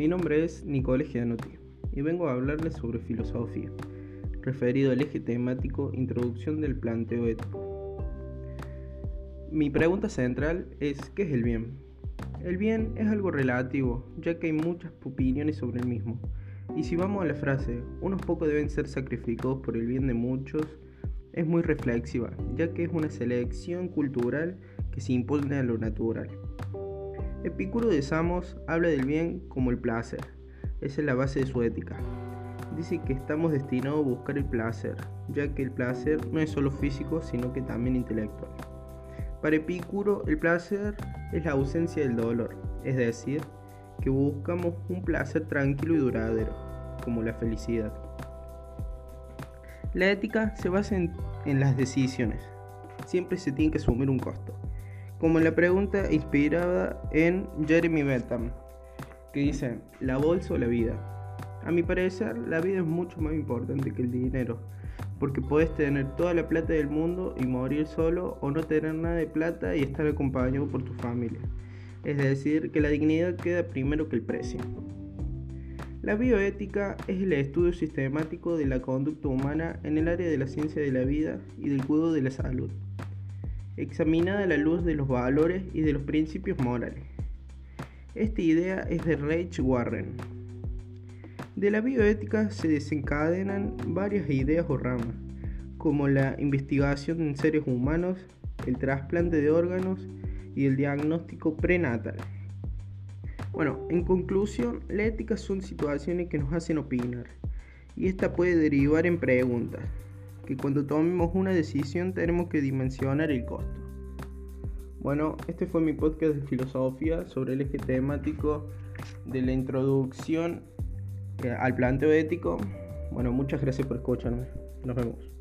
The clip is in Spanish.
mi nombre es Nicole Gianotti y vengo a hablarles sobre filosofía, referido al eje temático Introducción del planteo ético. Mi pregunta central es ¿qué es el bien? El bien es algo relativo, ya que hay muchas opiniones sobre el mismo. Y si vamos a la frase, unos pocos deben ser sacrificados por el bien de muchos, es muy reflexiva, ya que es una selección cultural que se impone a lo natural. Epicuro de Samos habla del bien como el placer, esa es la base de su ética. Dice que estamos destinados a buscar el placer, ya que el placer no es solo físico, sino que también intelectual. Para Epicuro, el placer es la ausencia del dolor, es decir, que buscamos un placer tranquilo y duradero, como la felicidad. La ética se basa en, las decisiones. Siempre se tiene que asumir un costo. Como la pregunta inspirada en Jeremy Bentham, que dice, ¿la bolsa o la vida? A mi parecer, la vida es mucho más importante que el dinero, porque puedes tener toda la plata del mundo y morir solo o no tener nada de plata y estar acompañado por tu familia. Es decir, que la dignidad queda primero que el precio. La bioética es el estudio sistemático de la conducta humana en el área de la ciencia de la vida y del cuidado de la salud, examinada a la luz de los valores y de los principios morales. Esta idea es de Reich Warren. De la bioética se desencadenan varias ideas o ramas, como la investigación en seres humanos, el trasplante de órganos y el diagnóstico prenatal. Bueno, en conclusión, la ética son situaciones que nos hacen opinar y esta puede derivar en preguntas, que cuando tomemos una decisión tenemos que dimensionar el costo. Bueno, este fue mi podcast de filosofía sobre el eje temático de la introducción eh, al planteo ético. Bueno, muchas gracias por escucharme. Nos vemos.